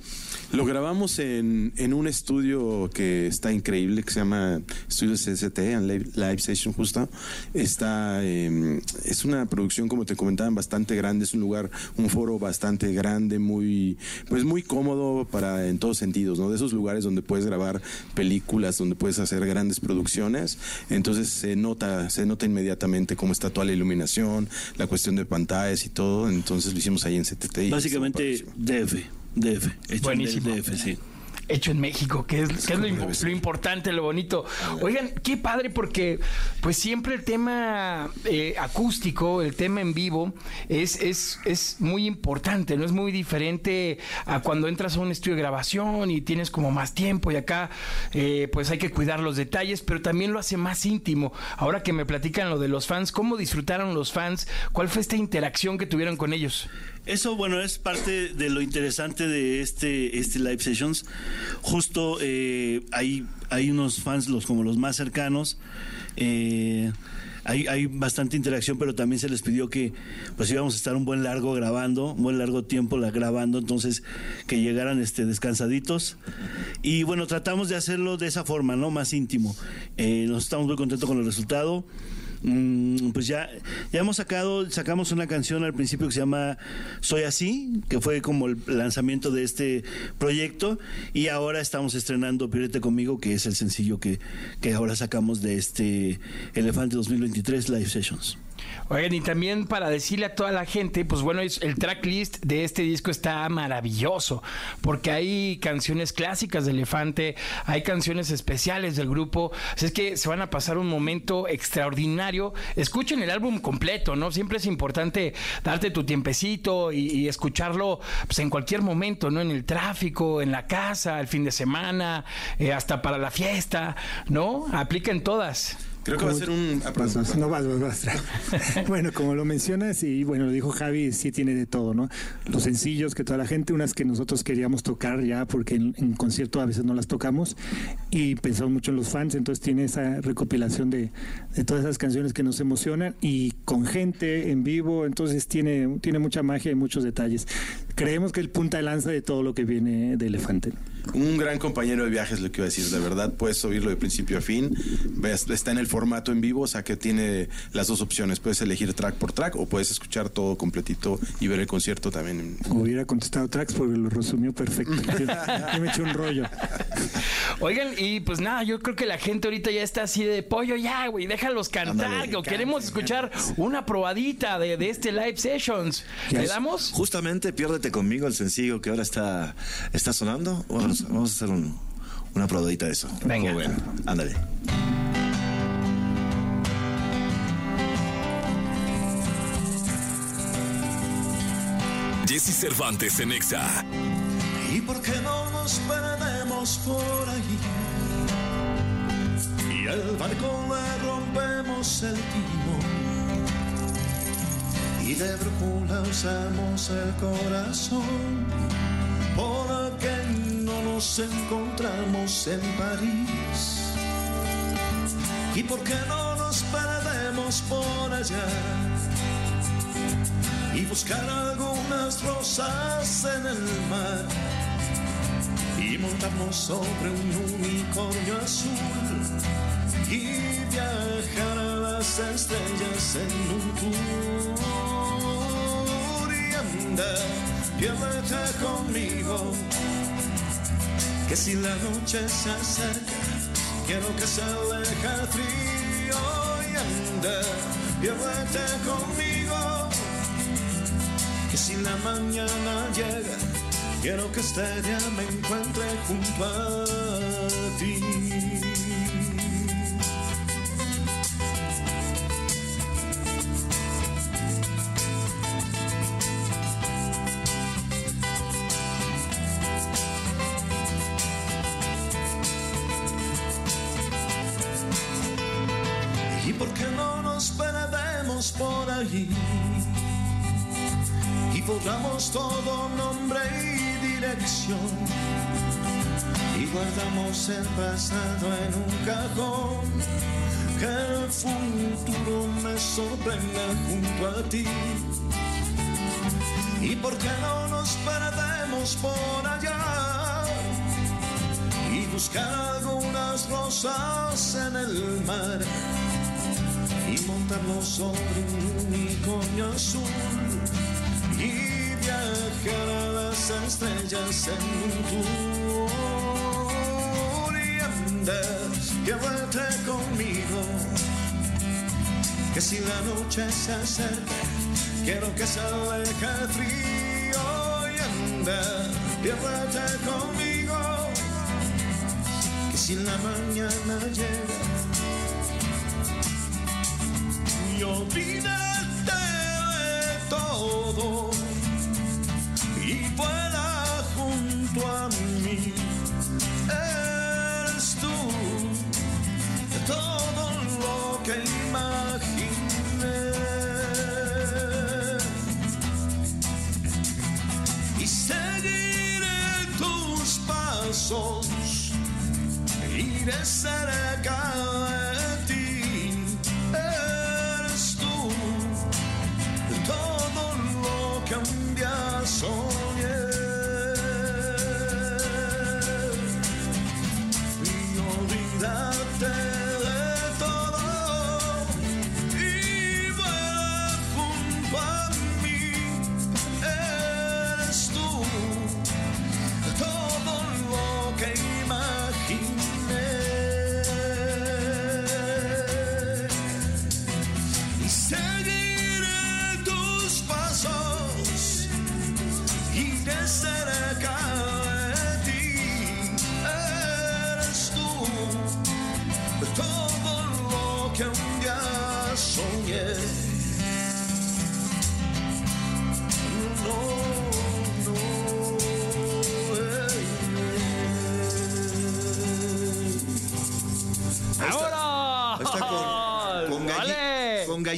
Lo grabamos en, en un estudio que está increíble, que se llama Estudio CCT, en Live, Live Session justo, está, eh, es una producción, como te comentaban, bastante grande, es un lugar, un foro bastante grande, muy, pues muy cómodo para, en todos sentidos, ¿no? De esos lugares donde puedes grabar películas, donde puedes hacer grandes producciones, entonces se nota, se nota inmediatamente cómo está toda la iluminación, la cuestión de pantallas y todo, entonces lo hicimos ahí en CTT. y Básicamente DF, DF, Buenísimo. DF, sí. Hecho en México, que es, que es lo, impo- lo importante, lo bonito. Oigan, qué padre porque pues siempre el tema eh, acústico, el tema en vivo es, es, es muy importante, no es muy diferente a cuando entras a un estudio de grabación y tienes como más tiempo y acá eh, pues hay que cuidar los detalles, pero también lo hace más íntimo. Ahora que me platican lo de los fans, ¿cómo disfrutaron los fans? ¿Cuál fue esta interacción que tuvieron con ellos? Eso, bueno, es parte de lo interesante de este, este Live Sessions. Justo eh, hay, hay unos fans, los como los más cercanos. eh, hay, hay bastante interacción, pero también se les pidió que pues íbamos a estar un buen largo grabando, un buen largo tiempo la, grabando, entonces que llegaran este descansaditos. Y bueno, tratamos de hacerlo de esa forma, ¿no? Más íntimo. Eh, nos estamos muy contentos con el resultado. Mm, pues ya, ya hemos sacado, sacamos una canción al principio que se llama Soy así, que fue como el lanzamiento de este proyecto, y ahora estamos estrenando Piérete conmigo, que es el sencillo que, que ahora sacamos de este Elefante 2023 Live Sessions. Oigan, y también para decirle a toda la gente, pues bueno, el tracklist de este disco está maravilloso, porque hay canciones clásicas de Elefante, hay canciones especiales del grupo, así es que se van a pasar un momento extraordinario. Escuchen el álbum completo, ¿no? Siempre es importante darte tu tiempecito y, y escucharlo pues, en cualquier momento, ¿no? En el tráfico, en la casa, el fin de semana, eh, hasta para la fiesta, ¿no? Apliquen todas. Creo que va a ser un... ah, no vas, vas, vas. bueno, como lo mencionas, y bueno, lo dijo Javi, sí tiene de todo, ¿no? Los sencillos que toda la gente, unas que nosotros queríamos tocar ya, porque en, en concierto a veces no las tocamos, y pensamos mucho en los fans, entonces tiene esa recopilación de, de todas esas canciones que nos emocionan, y con gente en vivo, entonces tiene, tiene mucha magia y muchos detalles. Creemos que el punta de lanza de todo lo que viene de Elefante. Un gran compañero de viaje es lo que iba a decir, de verdad, puedes oírlo de principio a fin, ves, está en el formato en vivo, o sea que tiene las dos opciones, puedes elegir track por track o puedes escuchar todo completito y ver el concierto también. Hubiera contestado tracks porque lo resumió perfecto. Yo, yo me eché un rollo. Oigan, y pues nada, yo creo que la gente ahorita ya está así de pollo, ya, güey, déjalos cantar. Ándale, o queremos escuchar una probadita de, de este live sessions. ¿Le damos? Justamente, piérdete conmigo el sencillo que ahora está, está sonando. Vamos, vamos a hacer un- una probadita de eso. Venga. Bueno, ándale. Jesse Cervantes en Exa. ¿Y por qué no nos perdemos por allí? Y al barco le rompemos el timón. Y de brújula usamos el corazón. ¿Por qué no nos encontramos en París? ¿Y por qué no nos perdemos por allá? y buscar algunas rosas en el mar y montarnos sobre un unicornio azul y viajar a las estrellas en un tour y anda, piérdete conmigo. Que si la noche se acerca quiero que se aleje el frío y anda, piérdete conmigo. Que si la mañana llega, quiero que este día me encuentre junto a ti. ¿Y por qué no nos perdemos por allí? y borramos todo nombre y y guardamos el pasado en un cajón que el futuro me sorprenda junto a ti. Y por qué no nos perdemos por allá y buscar algunas rosas en el mar. Y montarlo sobre un unicornio azul a las estrellas en un y andas, llévate conmigo. Que si la noche se acerca quiero que se aleje el frío y anda, llévate conmigo. Que si la mañana llega y olvídate de todo y vuela junto a mí. Eres tú todo lo que imaginé. Y seguiré tus pasos, iré cerca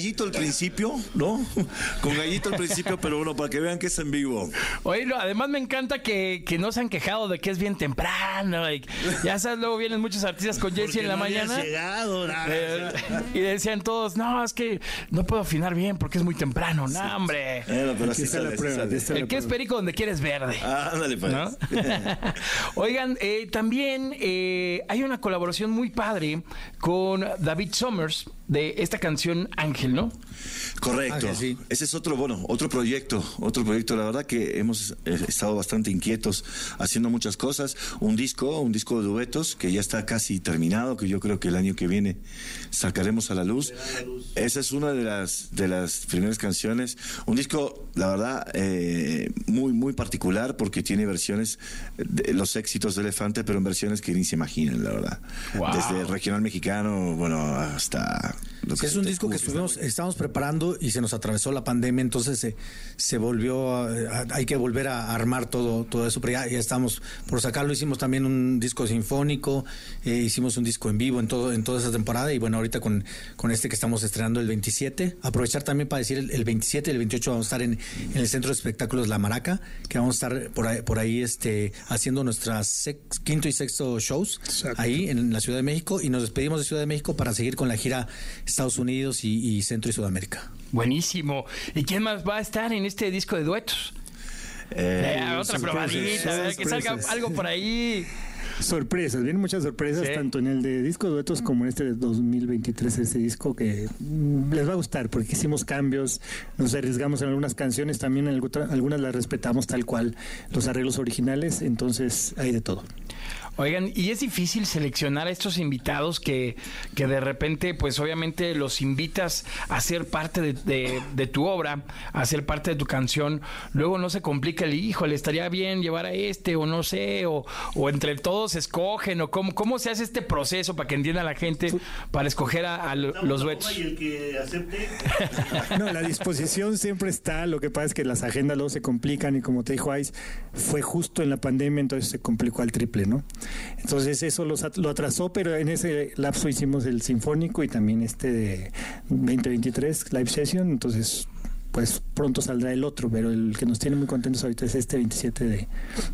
gallito al principio, ¿no? Con gallito al principio, pero bueno, para que vean que es en vivo. Oye, lo- además me encanta que, que no se han quejado de que es bien temprano. y ya sabes, luego vienen muchos artistas con Jesse en la no mañana. llegado, nada, Eh, y decían todos, no, es que no puedo afinar bien porque es muy temprano. No, hombre. Bueno, pero así la sale, así prueba, sale. la El que es perico donde quieres verde. Ah, ándale, pues. ¿no? Oigan, eh, también eh, hay una colaboración muy padre con David Summers de esta canción Ángel, ¿no? Correcto. Ángel, sí. Ese es otro, bueno, otro proyecto, otro proyecto. La verdad que hemos eh, estado bastante inquietos haciendo muchas cosas. Un disco, un disco de duetos que ya está casi terminado, que yo creo que el año que viene sacaremos a la luz. Esa es una de las de las primeras canciones. Un disco, la verdad, eh, muy muy particular porque tiene versiones de los éxitos de Elefante, pero en versiones que ni se imaginan, la verdad. Wow. Desde regional mexicano, bueno, hasta Sí, es un disco que estuvimos, estábamos preparando y se nos atravesó la pandemia, entonces se, se volvió, a- a- hay que volver a armar todo, todo eso, pero ya, ya estamos por sacarlo, hicimos también un disco sinfónico, eh, hicimos un disco en vivo en todo, en toda esa temporada y bueno, ahorita con, con este que estamos estrenando el 27, aprovechar también para decir el, el 27 y el 28 vamos a estar en, en el Centro de Espectáculos La Maraca, que vamos a estar por ahí, por ahí este, haciendo nuestras sex- quinto y sexto shows ahí en la Ciudad de México y nos despedimos de Ciudad de México para seguir con la gira Estados Unidos y, y Centro y Sudamérica. Buenísimo. ¿Y quién más va a estar en este disco de duetos? Eh, Eh, otra sorpresas, probadita, a ver, que salga algo por ahí. Sorpresas, vienen muchas sorpresas, Sí. tanto en el de disco de duetos como en este de 2023, este disco que mm, les va a gustar porque hicimos cambios, nos arriesgamos en algunas canciones, también en algu- algunas las respetamos tal cual los arreglos originales, entonces hay de todo. Oigan, y es difícil seleccionar a estos invitados que, que de repente, pues obviamente los invitas a ser parte de, de- de tu obra, a ser parte de tu canción. Luego no se complica el hijo, le estaría bien llevar a este, o no sé, o, o entre todos escogen, o cómo, cómo se hace este proceso para que entienda la gente para escoger a, a lo- los duetos. Y el que acepte. No, la disposición siempre está, lo que pasa es que las agendas luego se complican y como te dijo Ais, fue justo en la pandemia, entonces se complicó al triple, ¿no? Entonces eso los lo atrasó, pero en ese lapso hicimos el sinfónico y también este de 2023 live session, entonces pues pronto saldrá el otro, pero el que nos tiene muy contentos ahorita es este 27 de,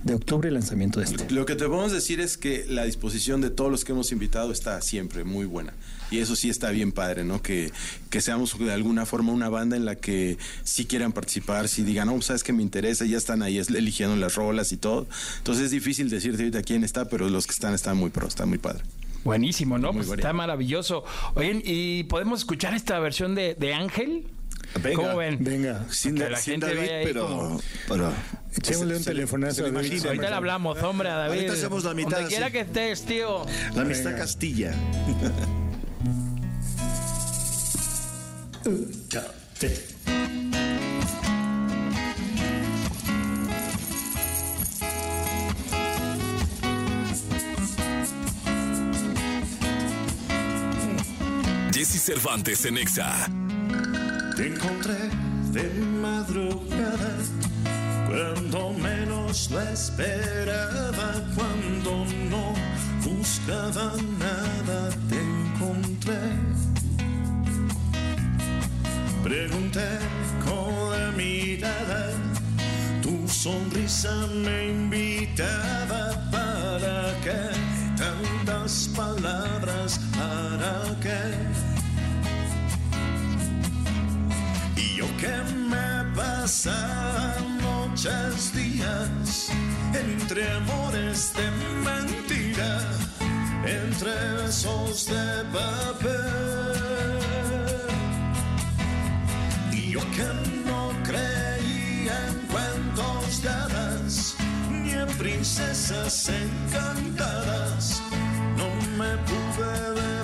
de octubre, el lanzamiento de este. Lo que te podemos decir es que la disposición de todos los que hemos invitado está siempre muy buena. Y eso sí está bien padre, ¿no? Que, que seamos de alguna forma una banda en la que sí quieran participar, si digan, no, sabes que me interesa, ya están ahí es- eligiendo las rolas y todo. Entonces es difícil decirte ahorita quién está, pero los que están están muy pro, está muy padre. Buenísimo, ¿no? Pues está maravilloso. Oigan, ¿y podemos escuchar esta versión de, de Ángel? Venga. ¿Cómo ven? Venga. Sin, la sin gente David, pero, como- pero- Echémosle un se le- telefonazo se le a David. imagina. Ahorita le hablamos, hombre, a David. Ahorita hacemos la mitad, Donde quiera que estés, tío. La amistad Venga. Castilla. Jesse Cervantes en Exa. Te encontré de madrugada cuando menos lo esperaba, cuando no buscaba nada, te encontré. Pregunté con la mirada, tu sonrisa me invitaba para que tantas palabras para que me pasaba noches, días, entre amores de mentira, entre besos de papel. Y yo que no creía en cuentos de hadas, ni en princesas encantadas, no me pude defender.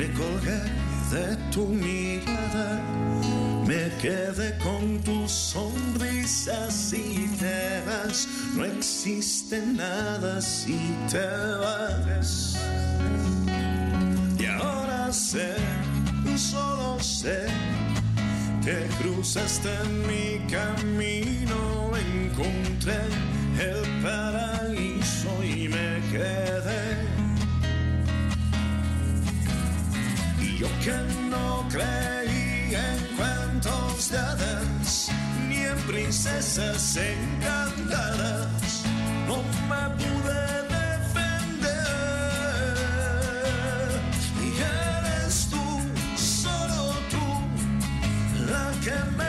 Me colgué de tu mirada, me quedé con tu sonrisa. Si te vas, no existe nada si te vas. Y ahora sé, solo sé, que cruzaste mi camino, encontré el paraíso y me quedé. Yo que no creí en cuentos de hadas, ni en princesas encantadas, no me pude defender. Y eres tú, solo tú, la que me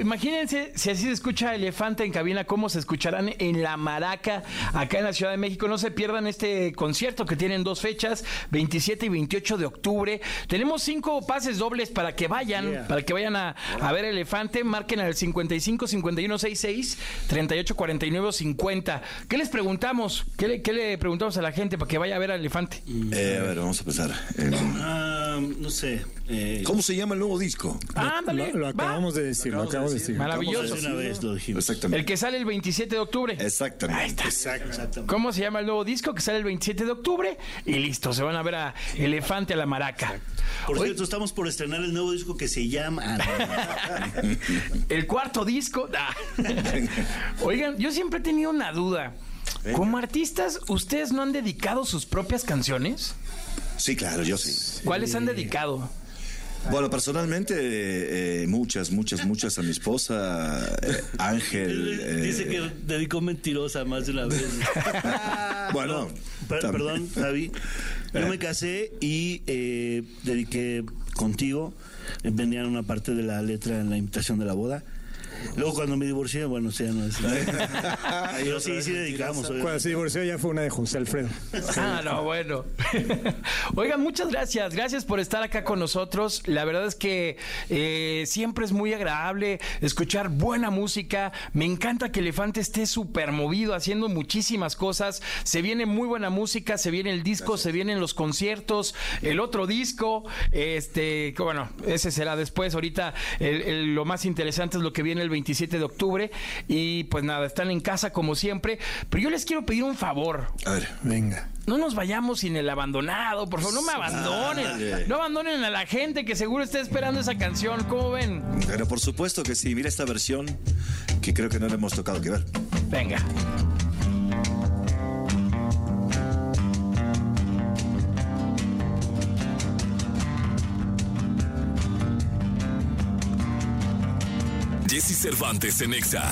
Imagínense si así se escucha Elefante en cabina, cómo se escucharán en La Maraca, acá en la Ciudad de México. No se pierdan este concierto que tienen dos fechas, 27 y 28 de octubre. Tenemos cinco pases dobles para que vayan, Yeah. para que vayan a, a ver Elefante. Marquen al 55 51 66 38 49 50. ¿Qué les preguntamos? ¿Qué le, qué le preguntamos a la gente para que vaya a ver a Elefante? Eh, a ver, vamos a empezar. Eh, Ah, no sé. eh, ¿Cómo se llama el nuevo disco? Ándale. Lo, lo acabamos de decir, lo acabamos de decir. Maravilloso. una vez lo dijimos. Exactamente. El que sale el 27 de octubre. Exactamente. ¿Cómo se llama el nuevo disco que sale el 27 de octubre? Y listo, se van a ver a Elefante a la Maraca. Por Oye, cierto, estamos por estrenar el nuevo disco que se llama. Ah, el cuarto disco. Ah. Oigan, yo siempre he tenido una duda. Como artistas, ¿ustedes no han dedicado sus propias canciones? Sí, claro, yo sí. ¿Cuáles han dedicado? Bueno, personalmente, eh, eh, muchas, muchas, muchas a mi esposa, eh, Ángel. eh, Dice que dedicó mentirosa más de una vez. Bueno, Per- tam- perdón, Javi. Yo me casé y eh, dediqué contigo. eh, Venían una parte de la letra en la invitación de la boda. Luego cuando me divorcié, bueno, o sea, no es. Pero sí, sí dedicamos. Cuando se divorció ya fue una de José Alfredo. Ah, no, bueno. Oigan, muchas gracias. Gracias por estar acá con nosotros. La verdad es que eh, siempre es muy agradable escuchar buena música. Me encanta que Elefante esté súper movido, haciendo muchísimas cosas. Se viene muy buena música, se viene el disco, se vienen los conciertos, el otro disco. Este, que bueno, ese será después. Ahorita el- el- lo más interesante es lo que viene el 27 de octubre. Y pues nada, están en casa como siempre. Pero yo les quiero pedir un favor. A ver. Venga. No nos vayamos sin el abandonado, por favor, no me abandonen. No abandonen a la gente que seguro está esperando esa canción. ¿Cómo ven? Pero por supuesto que sí. Mira esta versión que creo que no le hemos tocado que ver. Venga. Cervantes en Exa.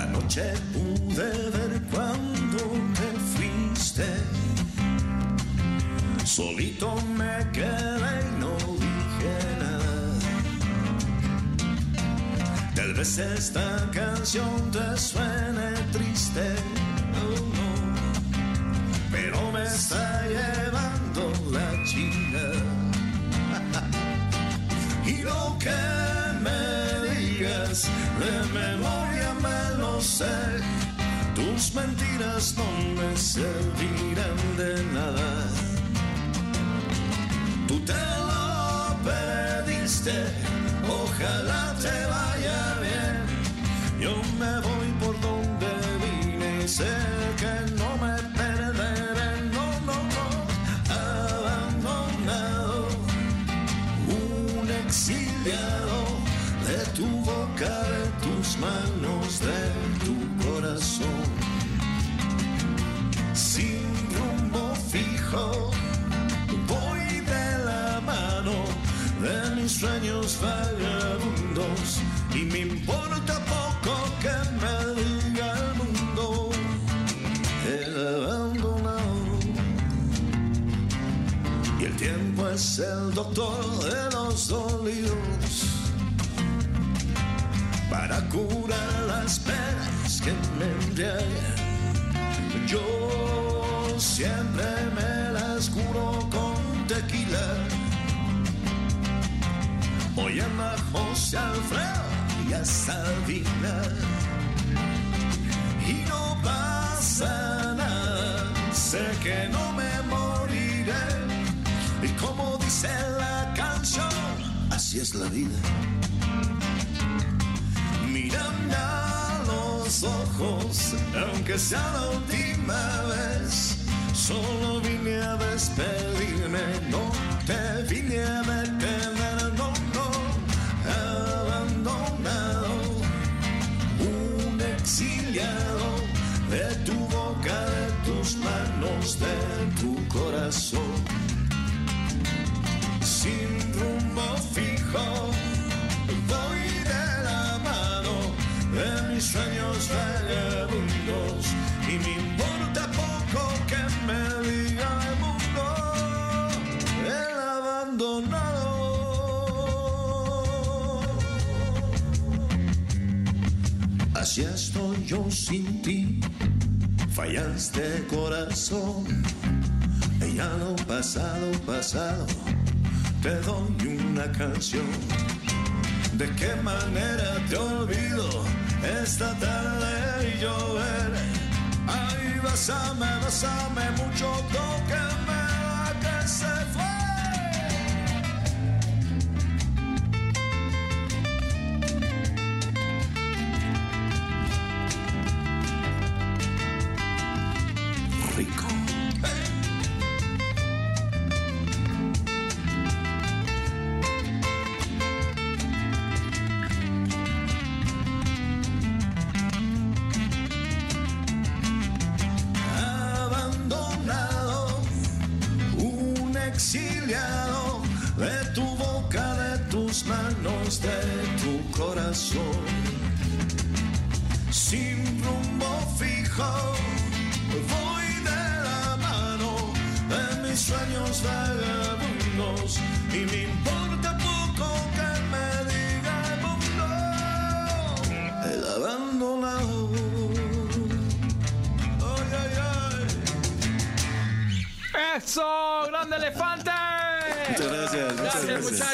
Anoche pude ver cuando te fuiste. Solito me quedé y no dije nada. Tal vez esta canción te suene triste, oh, no. pero me está llevando la china. Y lo que de memoria me lo sé. Tus mentiras no me servirán de nada. Tú te lo pediste, ojalá te vaya bien. Yo me voy por donde vine y sé voy de la mano de mis sueños vagabundos y me importa poco que me diga el mundo. El abandonado y el tiempo es el doctor de los dolidos para curar las penas que me embriagan. Yo siempre me Alfredo y a Sabina. Y no pasa nada, sé que no me moriré. Y como dice la canción, así es la vida. Mírame a los ojos, aunque sea la última vez. Solo vine a despedirme, no te vine a detener, de tu corazón. Sin rumbo fijo, voy de la mano de mis sueños vagabundos y me importa poco que me diga el mundo, el abandonado. Así estoy yo sin ti fallaste corazón. Ya lo pasado, pasado, te doy una canción. ¿De qué manera te olvido esta tarde y llover? Ay, besame, besame mucho, tóqueme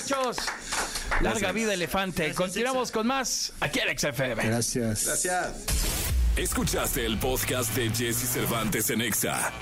muchachos. Larga vida, elefante. Continuamos con más aquí en XFM. Gracias. Gracias. Escuchaste el podcast de Jesse Cervantes en Exa.